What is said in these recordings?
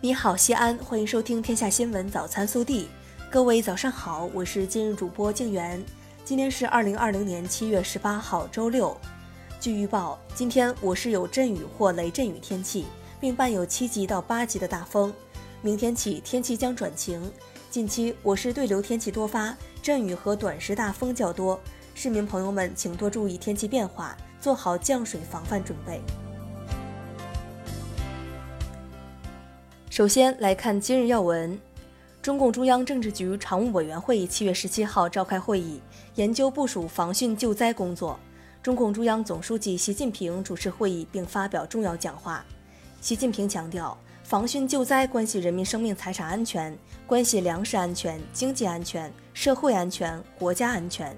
你好，西安，欢迎收听《天下新闻早餐速递》。各位早上好，我是今日主播静媛。今天是二零二零年七月十八号，周六。据预报，今天我市有阵雨或雷阵雨天气，并伴有七级到八级的大风。明天起天气将转晴。近期我市对流天气多发，阵雨和短时大风较多，市民朋友们请多注意天气变化，做好降水防范准备。首先来看今日要闻，中共中央政治局常务委员会七月十七号召开会议，研究部署防汛救灾工作。中共中央总书记习近平主持会议并发表重要讲话。习近平强调，防汛救灾关系人民生命财产安全，关系粮食安全、经济安全、社会安全、国家安全。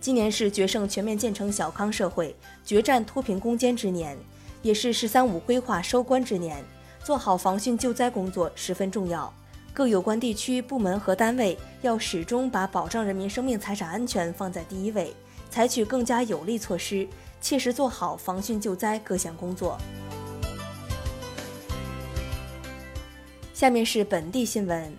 今年是决胜全面建成小康社会、决战脱贫攻坚之年，也是“十三五”规划收官之年。做好防汛救灾工作十分重要，各有关地区部门和单位要始终把保障人民生命财产安全放在第一位，采取更加有力措施，切实做好防汛救灾各项工作。下面是本地新闻，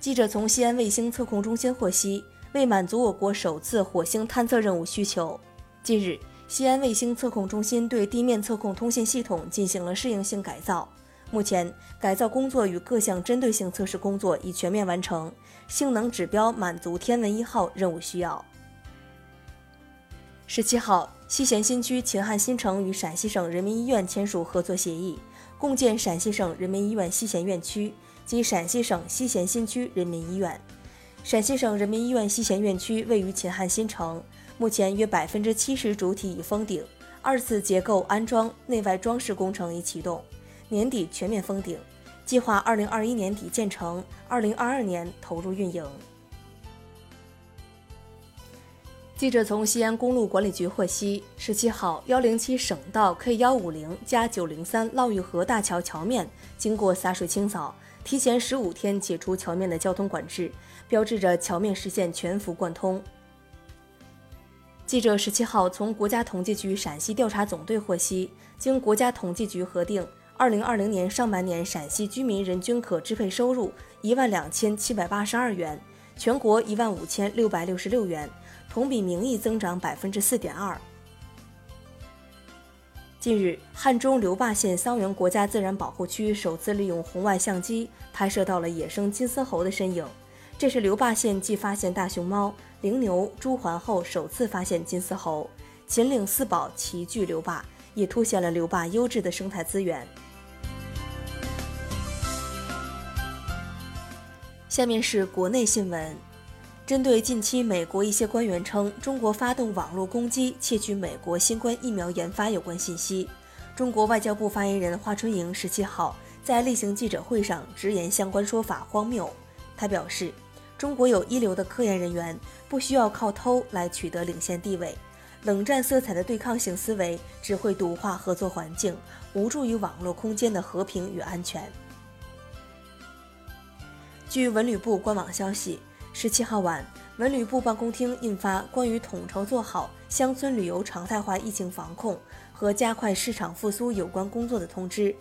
记者从西安卫星测控中心获悉，为满足我国首次火星探测任务需求，近日，西安卫星测控中心对地面测控通信系统进行了适应性改造。目前，改造工作与各项针对性测试工作已全面完成，性能指标满足“天文一号”任务需要。十七号，西咸新区秦汉新城与陕西省人民医院签署合作协议，共建陕西省人民医院西咸院区及陕西省西咸新区人民医院。陕西省人民医院西咸院区位于秦汉新城，目前约百分之七十主体已封顶，二次结构安装、内外装饰工程已启动。年底全面封顶，计划二零二一年底建成，二零二二年投入运营。记者从西安公路管理局获悉，十七号幺零七省道 K 幺五零加九零三涝峪河大桥桥面经过洒水清扫，提前十五天解除桥面的交通管制，标志着桥面实现全幅贯通。记者十七号从国家统计局陕西调查总队获悉，经国家统计局核定。二零二零年上半年，陕西居民人均可支配收入一万两千七百八十二元，全国一万五千六百六十六元，同比名义增长百分之四点二。近日，汉中留坝县桑园国家自然保护区首次利用红外相机拍摄到了野生金丝猴的身影，这是留坝县继发现大熊猫、羚牛、朱鹮后首次发现金丝猴，秦岭四宝齐聚留坝，也凸显了留坝优质的生态资源。下面是国内新闻，针对近期美国一些官员称中国发动网络攻击窃取美国新冠疫苗研发有关信息，中国外交部发言人华春莹十七号在例行记者会上直言相关说法荒谬。他表示，中国有一流的科研人员，不需要靠偷来取得领先地位，冷战色彩的对抗性思维只会毒化合作环境，无助于网络空间的和平与安全。据文旅部官网消息，十七号晚，文旅部办公厅印发关于统筹做好乡村旅游常态化疫情防控和加快市场复苏有关工作的通知。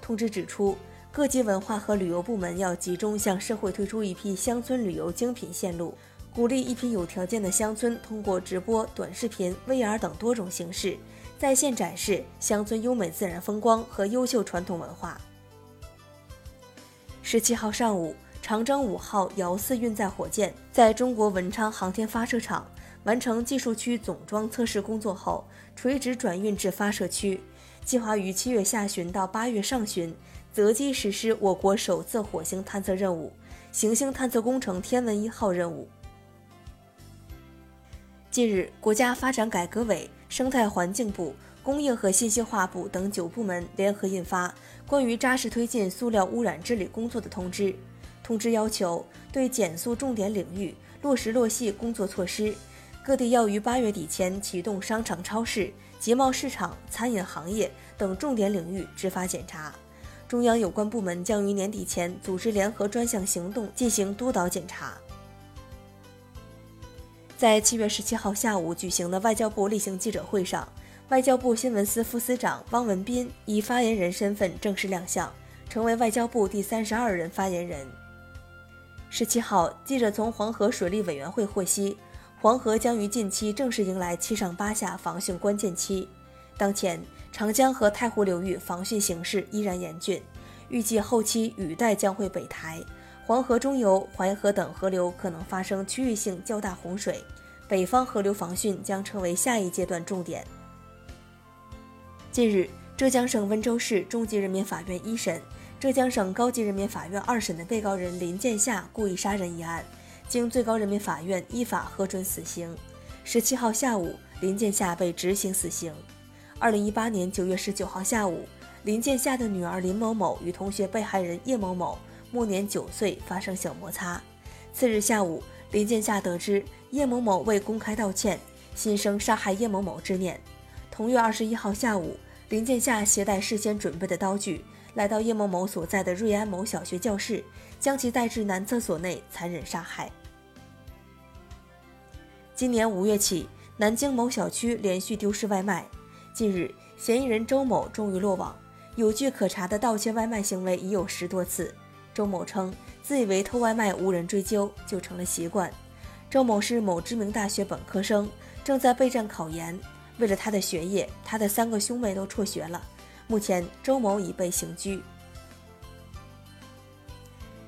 通知指出，各级文化和旅游部门要集中向社会推出一批乡村旅游精品线路，鼓励一批有条件的乡村通过直播、短视频、VR 等多种形式，在线展示乡村优美自然风光和优秀传统文化。十七号上午。长征五号遥四运载火箭在中国文昌航天发射场完成技术区总装测试工作后，垂直转运至发射区，计划于七月下旬到八月上旬择机实施我国首次火星探测任务——行星探测工程“天文一号”任务。近日，国家发展改革委、生态环境部、工业和信息化部等九部门联合印发《关于扎实推进塑料污染治理工作的通知》。通知要求，对减速重点领域落实落细工作措施，各地要于八月底前启动商场、超市、集贸市场、餐饮行业等重点领域执法检查。中央有关部门将于年底前组织联合专项行动进行督导检查。在七月十七号下午举行的外交部例行记者会上，外交部新闻司副司长汪文斌以发言人身份正式亮相。成为外交部第三十二任发言人。十七号，记者从黄河水利委员会获悉，黄河将于近期正式迎来七上八下防汛关键期。当前，长江和太湖流域防汛形势依然严峻，预计后期雨带将会北抬，黄河中游、淮河等河流可能发生区域性较大洪水，北方河流防汛将成为下一阶段重点。近日，浙江省温州市中级人民法院一审。浙江省高级人民法院二审的被告人林建夏故意杀人一案，经最高人民法院依法核准死刑。十七号下午，林建夏被执行死刑。二零一八年九月十九号下午，林建夏的女儿林某某与同学被害人叶某某（暮年九岁）发生小摩擦。次日下午，林建夏得知叶某某未公开道歉，心生杀害叶某某之念。同月二十一号下午，林建夏携带事先准备的刀具。来到叶某某所在的瑞安某小学教室，将其带至男厕所内残忍杀害。今年五月起，南京某小区连续丢失外卖。近日，嫌疑人周某终于落网，有据可查的盗窃外卖行为已有十多次。周某称，自以为偷外卖无人追究，就成了习惯。周某是某知名大学本科生，正在备战考研。为了他的学业，他的三个兄妹都辍学了。目前，周某已被刑拘。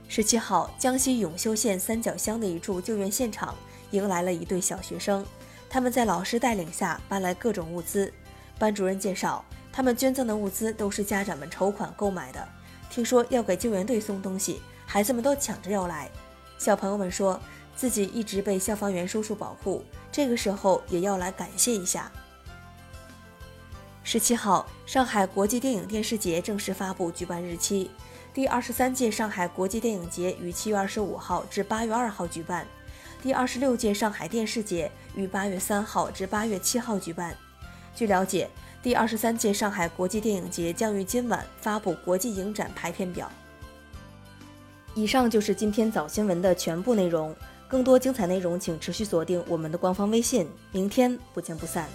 十七号，江西永修县三角乡的一处救援现场迎来了一对小学生，他们在老师带领下搬来各种物资。班主任介绍，他们捐赠的物资都是家长们筹款购买的。听说要给救援队送东西，孩子们都抢着要来。小朋友们说自己一直被消防员叔叔保护，这个时候也要来感谢一下。十七号，上海国际电影电视节正式发布举办日期。第二十三届上海国际电影节于七月二十五号至八月二号举办，第二十六届上海电视节于八月三号至八月七号举办。据了解，第二十三届上海国际电影节将于今晚发布国际影展排片表。以上就是今天早新闻的全部内容，更多精彩内容请持续锁定我们的官方微信。明天不见不散。